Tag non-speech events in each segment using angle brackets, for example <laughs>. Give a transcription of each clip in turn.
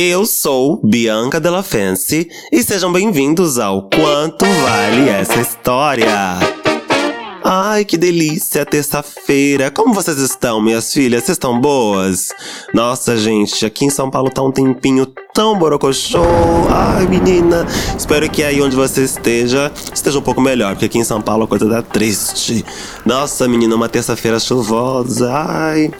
Eu sou Bianca Della Fancy e sejam bem-vindos ao Quanto Vale Essa História. Ai, que delícia, terça-feira. Como vocês estão, minhas filhas? Vocês estão boas? Nossa, gente, aqui em São Paulo tá um tempinho tão borocochô. Ai, menina. Espero que aí onde você esteja, esteja um pouco melhor, porque aqui em São Paulo a coisa tá triste. Nossa, menina, uma terça-feira chuvosa. Ai.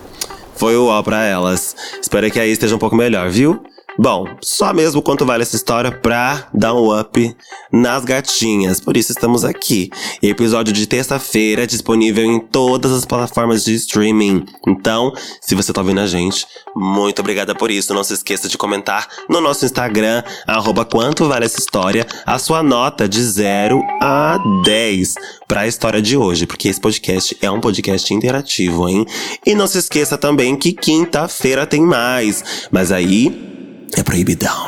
Foi o ó pra elas. Espero que aí esteja um pouco melhor, viu? Bom, só mesmo quanto vale essa história pra dar um up nas gatinhas. Por isso estamos aqui. Episódio de terça-feira disponível em todas as plataformas de streaming. Então, se você tá ouvindo a gente, muito obrigada por isso. Não se esqueça de comentar no nosso Instagram, arroba quanto vale essa história, a sua nota de 0 a 10 para a história de hoje, porque esse podcast é um podcast interativo, hein? E não se esqueça também que quinta-feira tem mais. Mas aí é proibidão.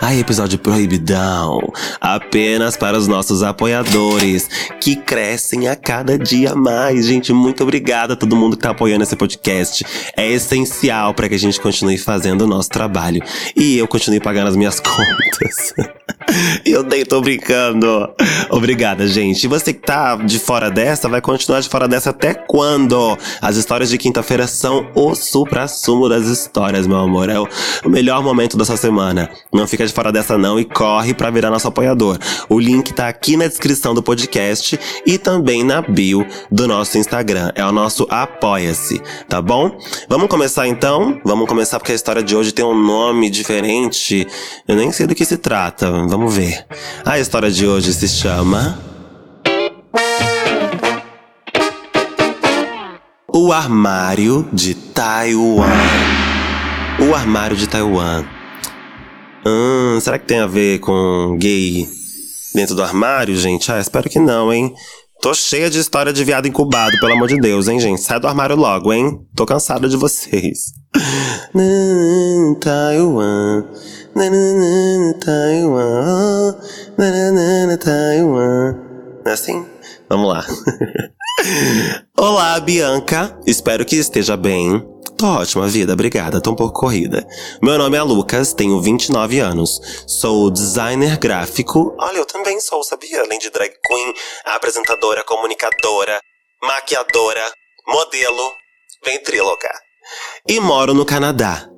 Ai, episódio proibidão. Apenas para os nossos apoiadores, que crescem a cada dia mais. Gente, muito obrigada a todo mundo que tá apoiando esse podcast. É essencial para que a gente continue fazendo o nosso trabalho. E eu continue pagando as minhas <laughs> contas. <laughs> eu nem tô brincando. Obrigada, gente. E você que tá de fora dessa, vai continuar de fora dessa até quando? As histórias de quinta-feira são o supra-sumo das histórias, meu amor. É o melhor momento da sua semana. Não fica de fora dessa não e corre para virar nosso apoiador. O link tá aqui na descrição do podcast e também na bio do nosso Instagram. É o nosso Apoia-se, tá bom? Vamos começar então? Vamos começar porque a história de hoje tem um nome diferente. Eu nem sei do que se trata. Vamos ver. A história de hoje se chama O Armário de Taiwan. O Armário de Taiwan. Hum, será que tem a ver com gay dentro do armário, gente? Ah, espero que não, hein? Tô cheia de história de viado incubado, pelo amor de Deus, hein, gente? Sai do armário logo, hein? Tô cansada de vocês. <laughs> Taiwan. Taiwan. Taiwan. É assim? Vamos lá. <laughs> Olá, Bianca. Espero que esteja bem. Tô ótima, vida, obrigada, tô um pouco corrida. Meu nome é Lucas, tenho 29 anos. Sou designer gráfico. Olha, eu também sou, sabia? Além de drag queen, apresentadora, comunicadora, maquiadora, modelo, ventríloca. E moro no Canadá.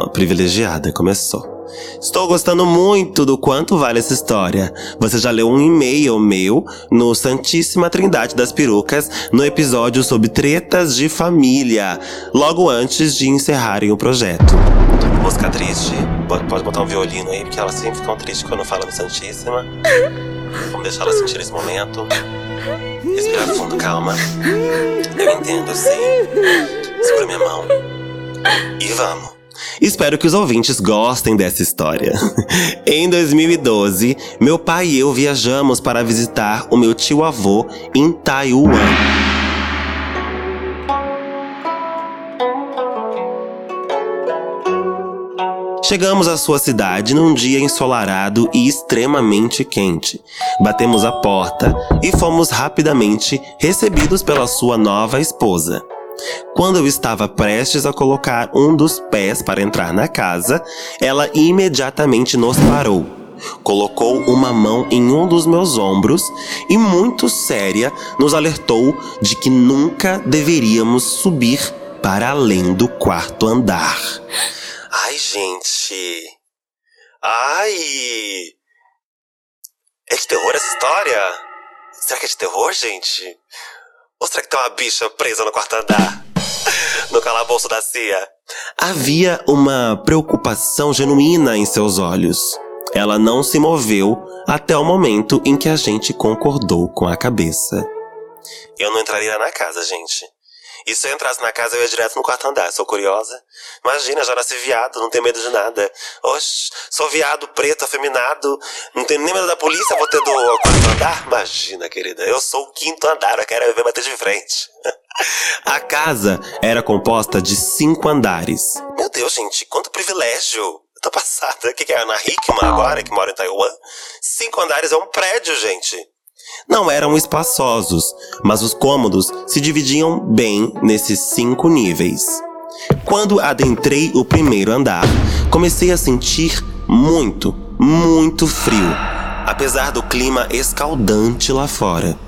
Oh, privilegiada, começou. Estou gostando muito do quanto vale essa história. Você já leu um e-mail meu no Santíssima Trindade das Perucas, no episódio sobre tretas de família, logo antes de encerrarem o projeto. Música triste. Pode botar um violino aí, porque elas sempre ficam tristes quando falam no Santíssima. Vamos deixar ela sentir esse momento. Respirar fundo, calma. Eu entendo, sim. Segura minha mão. E vamos. Espero que os ouvintes gostem dessa história. <laughs> em 2012, meu pai e eu viajamos para visitar o meu tio-avô em Taiwan. Chegamos à sua cidade num dia ensolarado e extremamente quente. Batemos a porta e fomos rapidamente recebidos pela sua nova esposa. Quando eu estava prestes a colocar um dos pés para entrar na casa, ela imediatamente nos parou. Colocou uma mão em um dos meus ombros e, muito séria, nos alertou de que nunca deveríamos subir para além do quarto andar. Ai, gente. Ai! É de terror essa história? Será que é de terror, gente? Ou será que tem uma bicha presa no quarto andar? <laughs> No calabouço da CIA? Havia uma preocupação genuína em seus olhos. Ela não se moveu até o momento em que a gente concordou com a cabeça. Eu não entraria na casa, gente. E se eu entrasse na casa, eu ia direto no quarto andar. Sou curiosa. Imagina, já nasci viado, não tenho medo de nada. Oxe, sou viado, preto, afeminado. Não tenho nem medo da polícia, vou ter do quarto andar? Imagina, querida, eu sou o quinto andar, eu quero ver bater de frente. A casa era composta de cinco andares. Meu Deus, gente, quanto privilégio! Eu tô passada. O que, que é Ana Hickman agora, que mora em Taiwan? Cinco andares é um prédio, gente não eram espaçosos, mas os cômodos se dividiam bem nesses cinco níveis. Quando adentrei o primeiro andar, comecei a sentir muito, muito frio, apesar do clima escaldante lá fora.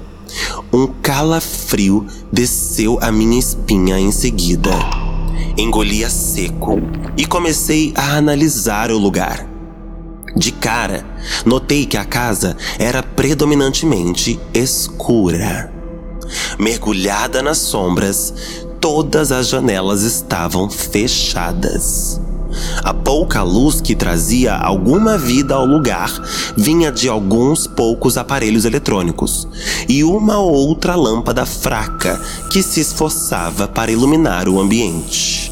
Um calafrio desceu a minha espinha em seguida. Engoli a seco e comecei a analisar o lugar. De cara, notei que a casa era predominantemente escura. Mergulhada nas sombras, todas as janelas estavam fechadas. A pouca luz que trazia alguma vida ao lugar vinha de alguns poucos aparelhos eletrônicos e uma outra lâmpada fraca que se esforçava para iluminar o ambiente.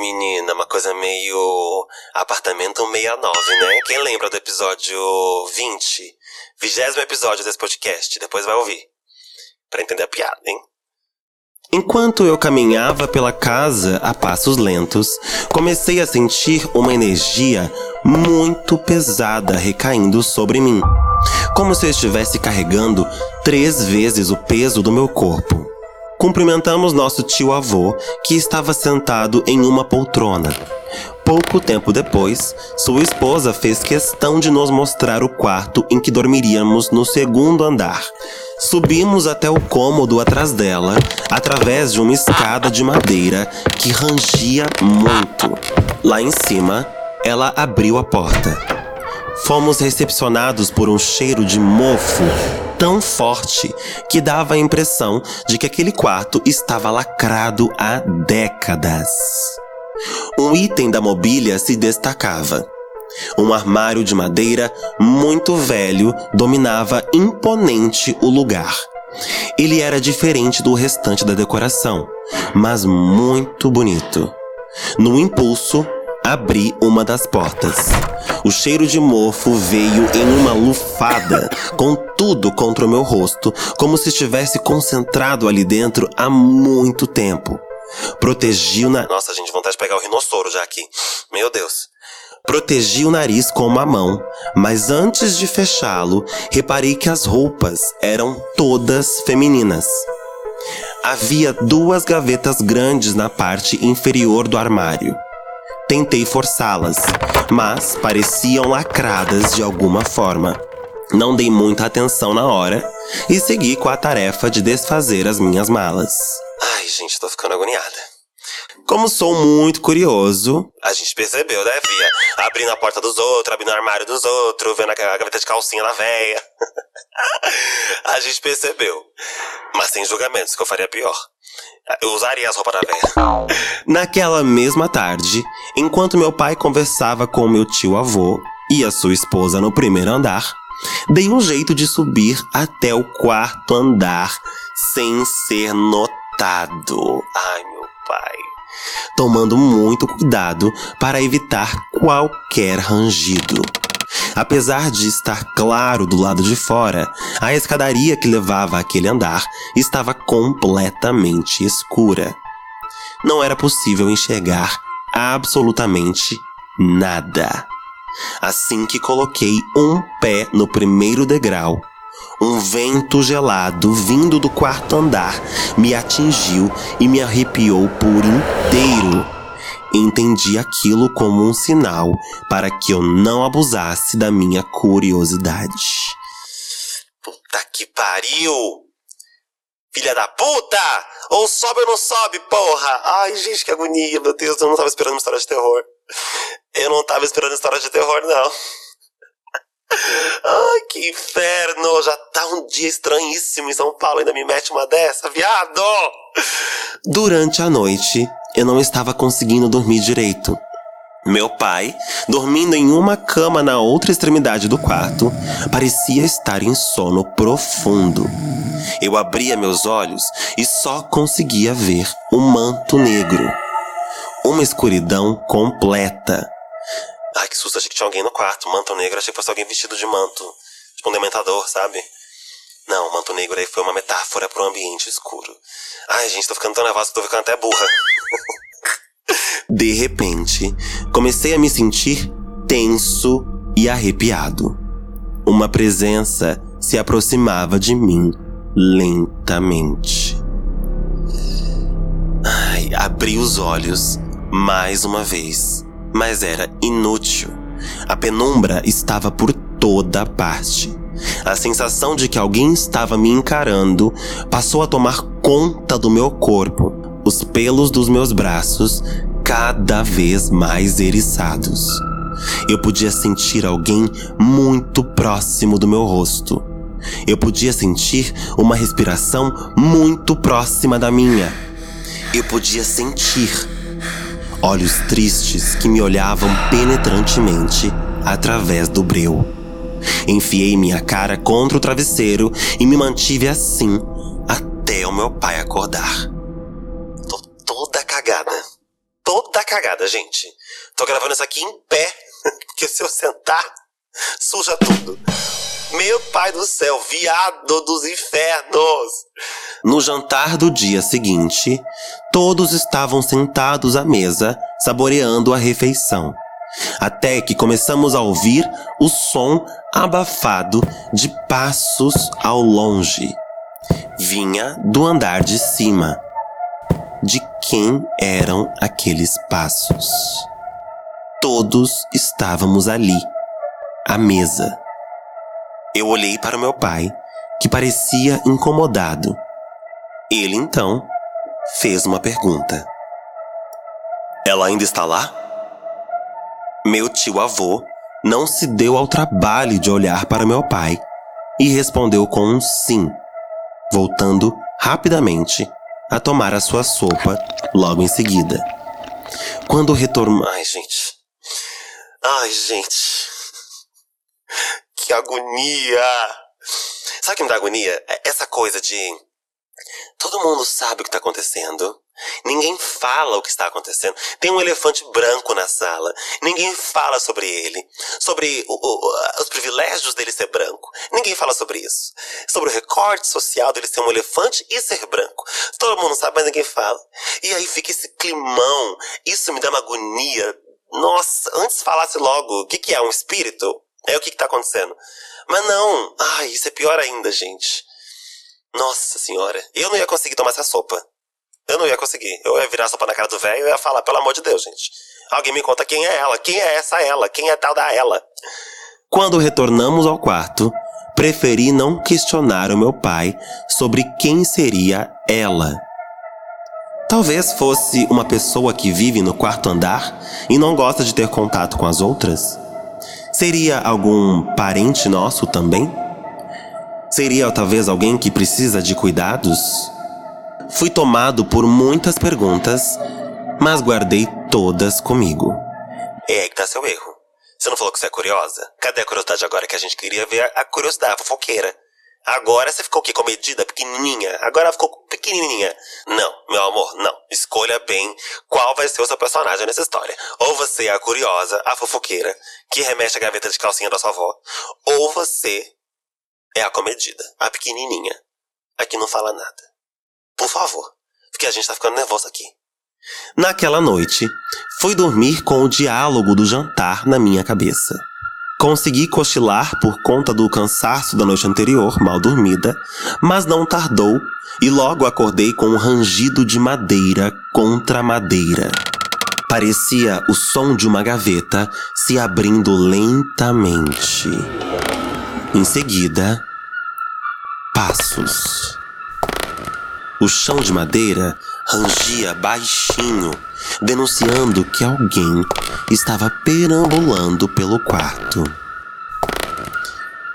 Menina, uma coisa meio. Apartamento 69, né? Quem lembra do episódio 20? Vigésimo episódio desse podcast, depois vai ouvir. Pra entender a piada, hein? Enquanto eu caminhava pela casa a passos lentos, comecei a sentir uma energia muito pesada recaindo sobre mim, como se eu estivesse carregando três vezes o peso do meu corpo. Cumprimentamos nosso tio-avô, que estava sentado em uma poltrona. Pouco tempo depois, sua esposa fez questão de nos mostrar o quarto em que dormiríamos no segundo andar. Subimos até o cômodo atrás dela, através de uma escada de madeira que rangia muito. Lá em cima, ela abriu a porta. Fomos recepcionados por um cheiro de mofo tão forte que dava a impressão de que aquele quarto estava lacrado há décadas. Um item da mobília se destacava. Um armário de madeira muito velho dominava imponente o lugar. Ele era diferente do restante da decoração, mas muito bonito. No impulso, abri uma das portas. O cheiro de mofo veio em uma lufada, com tudo contra o meu rosto, como se estivesse concentrado ali dentro há muito tempo. Protegi o na... Nossa, gente, vontade de pegar o rinossoro já aqui. Meu Deus. Protegi o nariz com uma mão, mas antes de fechá-lo, reparei que as roupas eram todas femininas. Havia duas gavetas grandes na parte inferior do armário. Tentei forçá-las, mas pareciam lacradas de alguma forma. Não dei muita atenção na hora e segui com a tarefa de desfazer as minhas malas. Ai, gente, tô ficando agoniada. Como sou muito curioso, a gente percebeu, né, Via? Abrindo a porta dos outros, abrindo o armário dos outros, vendo a gaveta de calcinha da véia. <laughs> a gente percebeu. Mas sem julgamentos, que eu faria pior. Eu usaria as roupas da véia. Naquela mesma tarde, enquanto meu pai conversava com meu tio avô e a sua esposa no primeiro andar, dei um jeito de subir até o quarto andar sem ser notado. Ai, meu pai. Tomando muito cuidado para evitar qualquer rangido. Apesar de estar claro do lado de fora, a escadaria que levava àquele andar estava completamente escura. Não era possível enxergar absolutamente nada. Assim que coloquei um pé no primeiro degrau, um vento gelado vindo do quarto andar me atingiu e me arrepiou por inteiro. Entendi aquilo como um sinal para que eu não abusasse da minha curiosidade. Puta que pariu! Filha da puta! Ou sobe ou não sobe, porra! Ai, gente, que agonia, meu Deus, eu não tava esperando uma história de terror. Eu não tava esperando história de terror, não. <laughs> Ai, que inferno! Já tá um dia estranhíssimo em São Paulo, ainda me mete uma dessa, viado! Durante a noite, eu não estava conseguindo dormir direito. Meu pai, dormindo em uma cama na outra extremidade do quarto, parecia estar em sono profundo. Eu abria meus olhos e só conseguia ver o um manto negro. Uma escuridão completa. Ai, que susto, achei que tinha alguém no quarto. Manto negro, achei que fosse alguém vestido de manto. Tipo um dementador, sabe? Não, manto negro aí foi uma metáfora para um ambiente escuro. Ai, gente, tô ficando tão nervosa que tô ficando até burra. De repente, comecei a me sentir tenso e arrepiado. Uma presença se aproximava de mim lentamente. Ai, abri os olhos mais uma vez mas era inútil. A penumbra estava por toda parte. A sensação de que alguém estava me encarando passou a tomar conta do meu corpo, os pelos dos meus braços cada vez mais eriçados. Eu podia sentir alguém muito próximo do meu rosto. Eu podia sentir uma respiração muito próxima da minha. Eu podia sentir olhos tristes que me olhavam penetrantemente através do breu. Enfiei minha cara contra o travesseiro e me mantive assim até o meu pai acordar. Cagada. Toda cagada, gente. Tô gravando isso aqui em pé, <laughs> porque se eu sentar, suja tudo. Meu pai do céu, viado dos infernos! No jantar do dia seguinte, todos estavam sentados à mesa, saboreando a refeição. Até que começamos a ouvir o som abafado de passos ao longe. Vinha do andar de cima. De quem eram aqueles passos? Todos estávamos ali, à mesa. Eu olhei para meu pai, que parecia incomodado. Ele então fez uma pergunta. Ela ainda está lá? Meu tio avô não se deu ao trabalho de olhar para meu pai e respondeu com um sim, voltando rapidamente a tomar a sua sopa logo em seguida. Quando retornou. Ai, gente. Ai, gente que agonia! Sabe o que me dá agonia? É essa coisa de. Todo mundo sabe o que está acontecendo. Ninguém fala o que está acontecendo. Tem um elefante branco na sala. Ninguém fala sobre ele. Sobre o, o, os privilégios dele ser branco. Ninguém fala sobre isso. Sobre o recorte social dele ser um elefante e ser branco. Todo mundo sabe, mas ninguém fala. E aí fica esse climão. Isso me dá uma agonia. Nossa, antes falasse logo o que, que é um espírito. É o que, que tá acontecendo. Mas não, ai, isso é pior ainda, gente. Nossa senhora, eu não ia conseguir tomar essa sopa. Eu não ia conseguir. Eu ia virar sopa na cara do velho e ia falar, pelo amor de Deus, gente. Alguém me conta quem é ela, quem é essa ela, quem é tal da ela. Quando retornamos ao quarto, preferi não questionar o meu pai sobre quem seria ela. Talvez fosse uma pessoa que vive no quarto andar e não gosta de ter contato com as outras. Seria algum parente nosso também? Seria talvez alguém que precisa de cuidados? Fui tomado por muitas perguntas, mas guardei todas comigo. É aí que tá seu erro. Você não falou que você é curiosa? Cadê a curiosidade agora que a gente queria ver a curiosidade, a fofoqueira? Agora você ficou o quê? Comedida, pequenininha? Agora ficou pequenininha. Não, meu amor, não. Escolha bem qual vai ser o seu personagem nessa história. Ou você é a curiosa, a fofoqueira, que remexe a gaveta de calcinha da sua avó. Ou você é a comedida, a pequenininha, a que não fala nada. Por favor, porque a gente tá ficando nervoso aqui. Naquela noite, fui dormir com o diálogo do jantar na minha cabeça. Consegui cochilar por conta do cansaço da noite anterior, mal dormida, mas não tardou e logo acordei com um rangido de madeira contra madeira. Parecia o som de uma gaveta se abrindo lentamente. Em seguida, passos. O chão de madeira rangia baixinho, denunciando que alguém estava perambulando pelo quarto.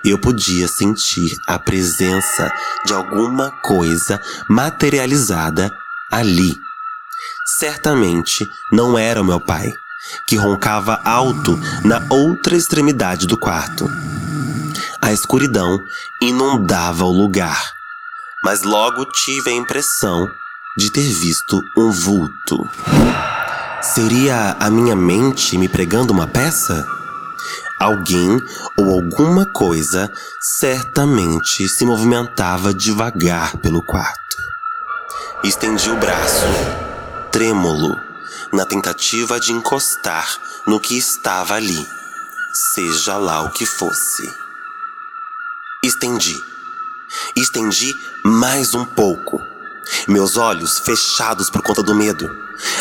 Eu podia sentir a presença de alguma coisa materializada ali. Certamente não era o meu pai, que roncava alto na outra extremidade do quarto. A escuridão inundava o lugar, mas logo tive a impressão de ter visto um vulto. Seria a minha mente me pregando uma peça? Alguém ou alguma coisa certamente se movimentava devagar pelo quarto. Estendi o braço, trêmulo, na tentativa de encostar no que estava ali, seja lá o que fosse. Estendi. Estendi mais um pouco meus olhos fechados por conta do medo,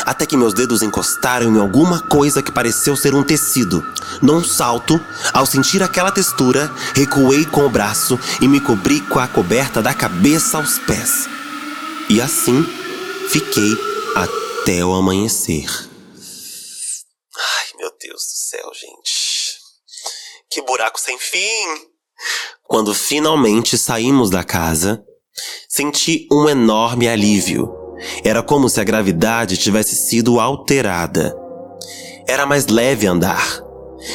até que meus dedos encostaram em alguma coisa que pareceu ser um tecido. Num salto, ao sentir aquela textura, recuei com o braço e me cobri com a coberta da cabeça aos pés. E assim fiquei até o amanhecer. Ai, meu Deus do céu, gente. Que buraco sem fim! Quando finalmente saímos da casa, senti um enorme alívio. Era como se a gravidade tivesse sido alterada. Era mais leve andar.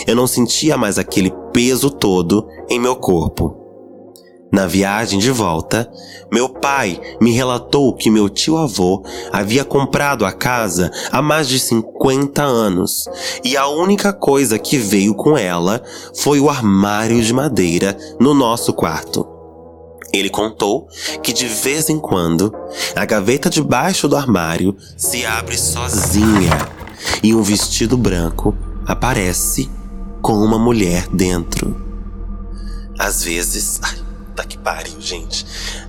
Eu não sentia mais aquele peso todo em meu corpo. Na viagem de volta, meu pai me relatou que meu tio-avô havia comprado a casa há mais de 50 anos e a única coisa que veio com ela foi o armário de madeira no nosso quarto. Ele contou que de vez em quando a gaveta debaixo do armário se abre sozinha e um vestido branco aparece com uma mulher dentro. Às vezes. Ai, Puta que pariu, gente.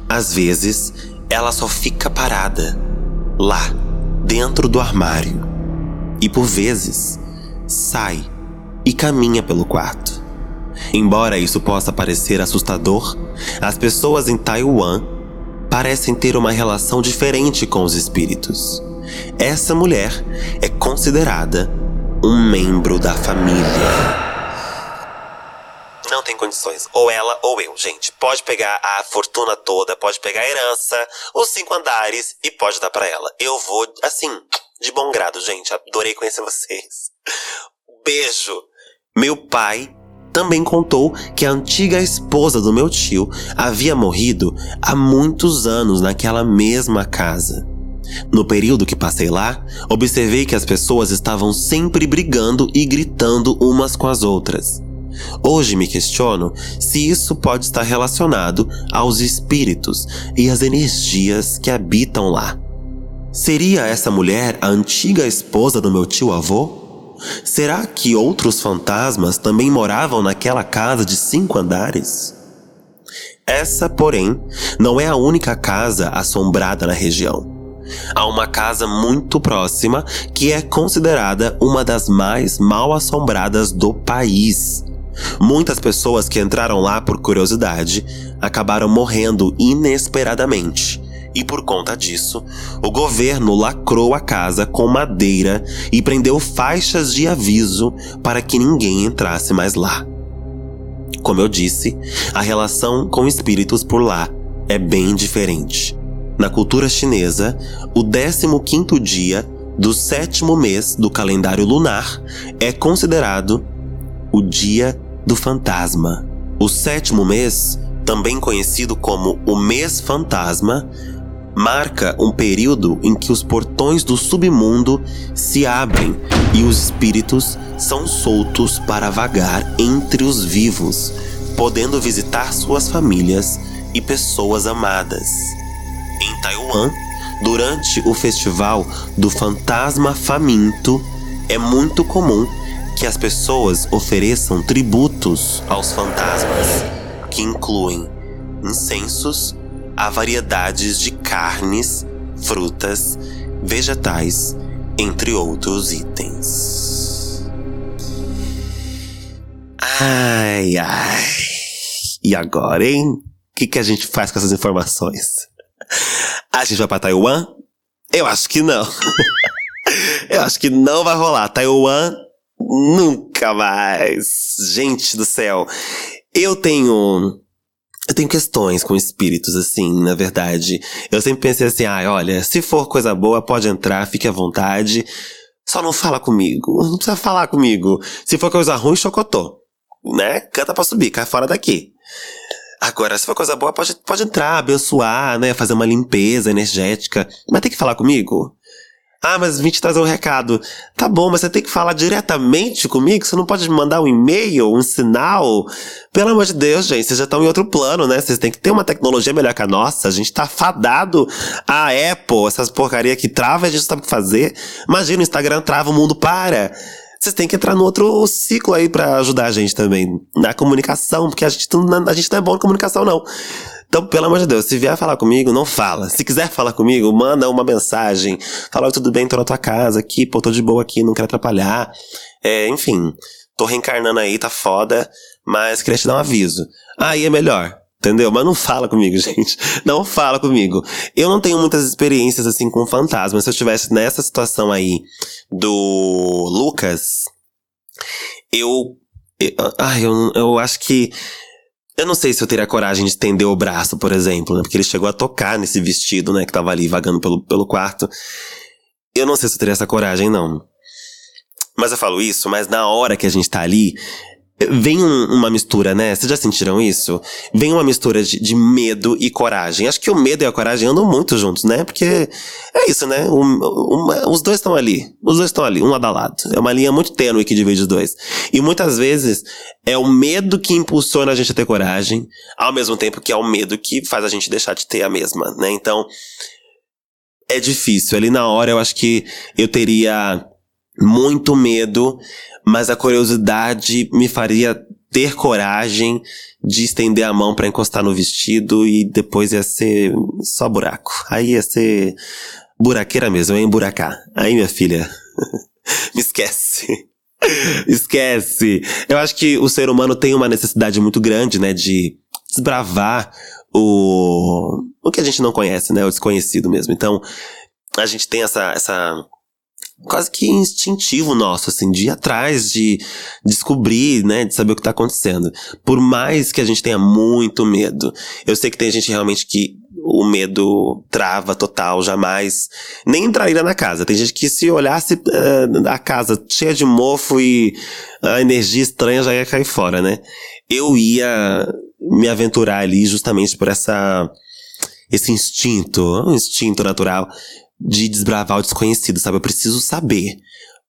Às vezes, ela só fica parada, lá, dentro do armário. E por vezes, sai e caminha pelo quarto. Embora isso possa parecer assustador, as pessoas em Taiwan parecem ter uma relação diferente com os espíritos. Essa mulher é considerada um membro da família. Não tem condições. Ou ela ou eu, gente. Pode pegar a fortuna toda, pode pegar a herança, os cinco andares e pode dar para ela. Eu vou, assim, de bom grado, gente. Adorei conhecer vocês. Beijo. Meu pai também contou que a antiga esposa do meu tio havia morrido há muitos anos naquela mesma casa. No período que passei lá, observei que as pessoas estavam sempre brigando e gritando umas com as outras. Hoje me questiono se isso pode estar relacionado aos espíritos e às energias que habitam lá. Seria essa mulher a antiga esposa do meu tio-avô? Será que outros fantasmas também moravam naquela casa de cinco andares? Essa, porém, não é a única casa assombrada na região. Há uma casa muito próxima que é considerada uma das mais mal assombradas do país. Muitas pessoas que entraram lá por curiosidade acabaram morrendo inesperadamente. E por conta disso, o governo lacrou a casa com madeira e prendeu faixas de aviso para que ninguém entrasse mais lá. Como eu disse, a relação com espíritos por lá é bem diferente. Na cultura chinesa, o 15º dia do sétimo mês do calendário lunar é considerado o dia do fantasma. O sétimo mês, também conhecido como o mês fantasma, marca um período em que os portões do submundo se abrem e os espíritos são soltos para vagar entre os vivos, podendo visitar suas famílias e pessoas amadas. Em Taiwan, durante o festival do Fantasma Faminto, é muito comum que as pessoas ofereçam tributos aos fantasmas, que incluem incensos a variedades de carnes, frutas, vegetais, entre outros itens. Ai, ai. E agora, hein? O que, que a gente faz com essas informações? A gente vai para Taiwan? Eu acho que não. <laughs> Eu acho que não vai rolar. Taiwan Nunca mais. Gente do céu. Eu tenho. Eu tenho questões com espíritos, assim, na verdade. Eu sempre pensei assim, ah, olha, se for coisa boa, pode entrar, fique à vontade. Só não fala comigo. Não precisa falar comigo. Se for coisa ruim, chocotô. Né? Canta pra subir, cai fora daqui. Agora, se for coisa boa, pode, pode entrar, abençoar, né? Fazer uma limpeza energética. Mas tem que falar comigo? Ah, mas vim te trazer um recado. Tá bom, mas você tem que falar diretamente comigo? Você não pode me mandar um e-mail, um sinal? Pelo amor de Deus, gente, vocês já estão em outro plano, né? Vocês têm que ter uma tecnologia melhor que a nossa. A gente tá fadado a Apple, essas porcaria que trava a gente sabe o que fazer. Imagina, o Instagram trava, o mundo para. Vocês têm que entrar no outro ciclo aí para ajudar a gente também. Na comunicação, porque a gente, a gente não é bom em comunicação, não. Então, pelo amor de Deus, se vier falar comigo, não fala. Se quiser falar comigo, manda uma mensagem. Fala, tudo bem, tô na tua casa aqui, pô, tô de boa aqui, não quero atrapalhar. É, enfim, tô reencarnando aí, tá foda, mas queria te dar um aviso. Aí é melhor. Entendeu? Mas não fala comigo, <laughs> gente. Não fala comigo. Eu não tenho muitas experiências assim com fantasmas. Se eu estivesse nessa situação aí do Lucas, eu. eu ai, eu, eu acho que. Eu não sei se eu teria coragem de estender o braço, por exemplo, né? Porque ele chegou a tocar nesse vestido, né? Que tava ali vagando pelo, pelo quarto. Eu não sei se eu teria essa coragem, não. Mas eu falo isso, mas na hora que a gente tá ali, Vem um, uma mistura, né? Vocês já sentiram isso? Vem uma mistura de, de, medo e coragem. Acho que o medo e a coragem andam muito juntos, né? Porque é isso, né? Os dois estão ali. Os dois estão ali, um lado a lado. É uma linha muito tênue que divide os dois. E muitas vezes é o medo que impulsiona a gente a ter coragem, ao mesmo tempo que é o medo que faz a gente deixar de ter a mesma, né? Então, é difícil. Ali na hora eu acho que eu teria muito medo mas a curiosidade me faria ter coragem de estender a mão para encostar no vestido e depois ia ser só buraco. Aí ia ser buraqueira mesmo, ia emburacar. Aí, minha filha, <laughs> me esquece. <laughs> esquece. Eu acho que o ser humano tem uma necessidade muito grande, né, de desbravar o, o que a gente não conhece, né, o desconhecido mesmo. Então, a gente tem essa, essa quase que instintivo nosso, assim, de ir atrás, de descobrir, né, de saber o que tá acontecendo. Por mais que a gente tenha muito medo. Eu sei que tem gente realmente que o medo trava total, jamais nem entraria na casa. Tem gente que se olhasse uh, a casa cheia de mofo e a energia estranha já ia cair fora, né? Eu ia me aventurar ali justamente por essa esse instinto, um instinto natural de desbravar o desconhecido, sabe? Eu preciso saber.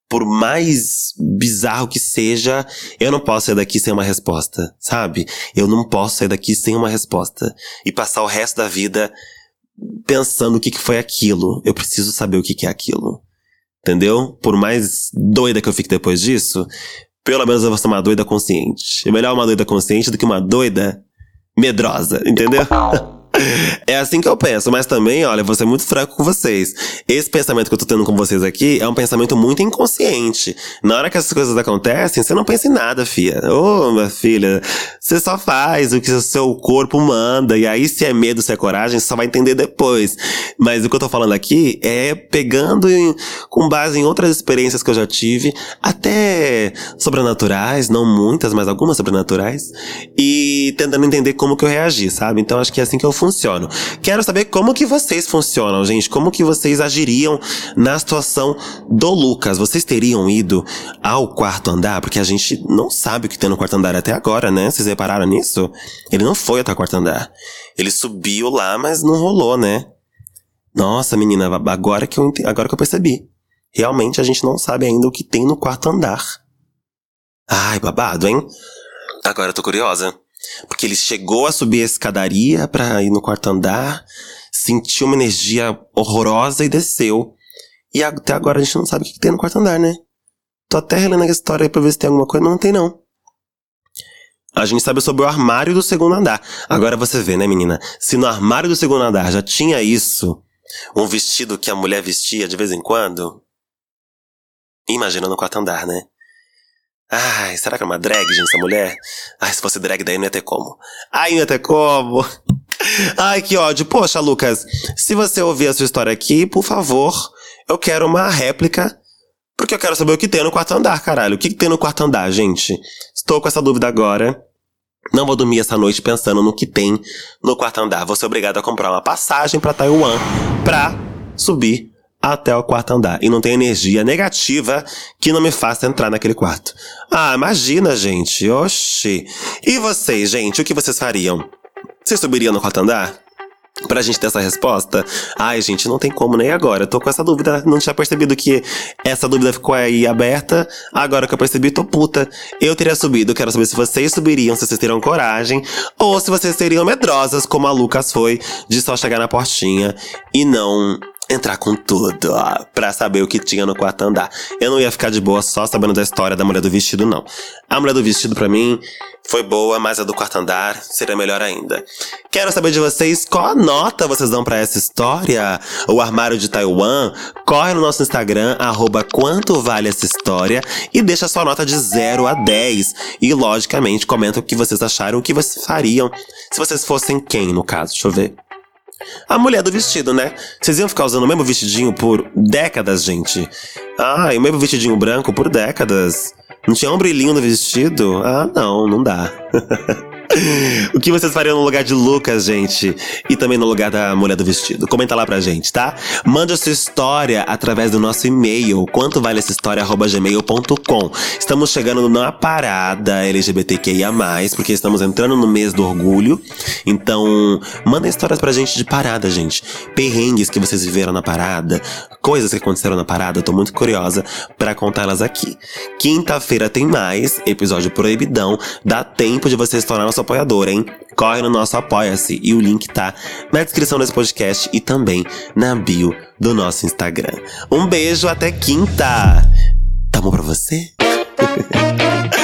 Por mais bizarro que seja, eu não posso sair daqui sem uma resposta, sabe? Eu não posso sair daqui sem uma resposta. E passar o resto da vida pensando o que, que foi aquilo. Eu preciso saber o que, que é aquilo. Entendeu? Por mais doida que eu fique depois disso, pelo menos eu vou ser uma doida consciente. É melhor uma doida consciente do que uma doida medrosa, entendeu? <laughs> <laughs> É assim que eu penso, mas também, olha, vou ser muito franco com vocês. Esse pensamento que eu tô tendo com vocês aqui é um pensamento muito inconsciente. Na hora que essas coisas acontecem, você não pensa em nada, filha. Ô, oh, minha filha, você só faz o que o seu corpo manda. E aí, se é medo, se é coragem, você só vai entender depois. Mas o que eu tô falando aqui é pegando em, com base em outras experiências que eu já tive, até sobrenaturais, não muitas, mas algumas sobrenaturais, e tentando entender como que eu reagi, sabe? Então acho que é assim que eu funciono. Quero saber como que vocês funcionam, gente. Como que vocês agiriam na situação do Lucas? Vocês teriam ido ao quarto andar? Porque a gente não sabe o que tem no quarto andar até agora, né? Vocês repararam nisso? Ele não foi até o quarto andar. Ele subiu lá, mas não rolou, né? Nossa, menina, agora que eu, agora que eu percebi. Realmente a gente não sabe ainda o que tem no quarto andar. Ai, babado, hein? Agora eu tô curiosa. Porque ele chegou a subir a escadaria para ir no quarto andar, sentiu uma energia horrorosa e desceu. E até agora a gente não sabe o que tem no quarto andar, né? Tô até relendo a história aí pra ver se tem alguma coisa, não tem não. A gente sabe sobre o armário do segundo andar. Agora você vê, né, menina? Se no armário do segundo andar já tinha isso, um vestido que a mulher vestia de vez em quando, imagina no quarto andar, né? Ai, será que é uma drag, gente, essa mulher? Ai, se fosse drag, daí não ia ter como. Ai, não ia ter como. Ai, que ódio. Poxa, Lucas, se você ouvir a sua história aqui, por favor, eu quero uma réplica. Porque eu quero saber o que tem no quarto andar, caralho. O que, tem no quarto andar, gente? Estou com essa dúvida agora. Não vou dormir essa noite pensando no que tem no quarto andar. Vou ser obrigado a comprar uma passagem para Taiwan pra subir até o quarto andar. E não tem energia negativa que não me faça entrar naquele quarto. Ah, imagina, gente. Oxi. E vocês, gente, o que vocês fariam? Vocês subiriam no quarto andar? Pra gente ter essa resposta? Ai, gente, não tem como nem agora. Eu tô com essa dúvida. Não tinha percebido que essa dúvida ficou aí aberta. Agora que eu percebi, tô puta. Eu teria subido. Quero saber se vocês subiriam, se vocês teriam coragem. Ou se vocês seriam medrosas, como a Lucas foi, de só chegar na portinha e não entrar com tudo, ó, pra saber o que tinha no quarto andar. Eu não ia ficar de boa só sabendo da história da mulher do vestido, não. A mulher do vestido, para mim, foi boa, mas a do quarto andar seria melhor ainda. Quero saber de vocês qual a nota vocês dão para essa história. O Armário de Taiwan corre no nosso Instagram, arroba quanto vale essa história, e deixa sua nota de 0 a 10. E, logicamente, comenta o que vocês acharam, o que vocês fariam se vocês fossem quem, no caso. Deixa eu ver. A mulher do vestido, né? Vocês iam ficar usando o mesmo vestidinho por décadas, gente. Ah, e o mesmo vestidinho branco por décadas. Não tinha um brilhinho no vestido? Ah, não, não dá. <laughs> <laughs> o que vocês fariam no lugar de Lucas, gente? E também no lugar da mulher do vestido? Comenta lá pra gente, tá? Mande a sua história através do nosso e-mail, quanto vale essa história, gmail.com. Estamos chegando numa parada LGBTQIA+, porque estamos entrando no mês do orgulho. Então, mandem histórias pra gente de parada, gente. Perrengues que vocês viveram na parada, coisas que aconteceram na parada, eu tô muito curiosa para contá-las aqui. Quinta-feira tem mais, episódio proibidão. Dá tempo de você se tornar nosso apoiador, hein? Corre no nosso Apoia-se e o link tá na descrição desse podcast e também na bio do nosso Instagram. Um beijo, até quinta! Bom pra você? <laughs>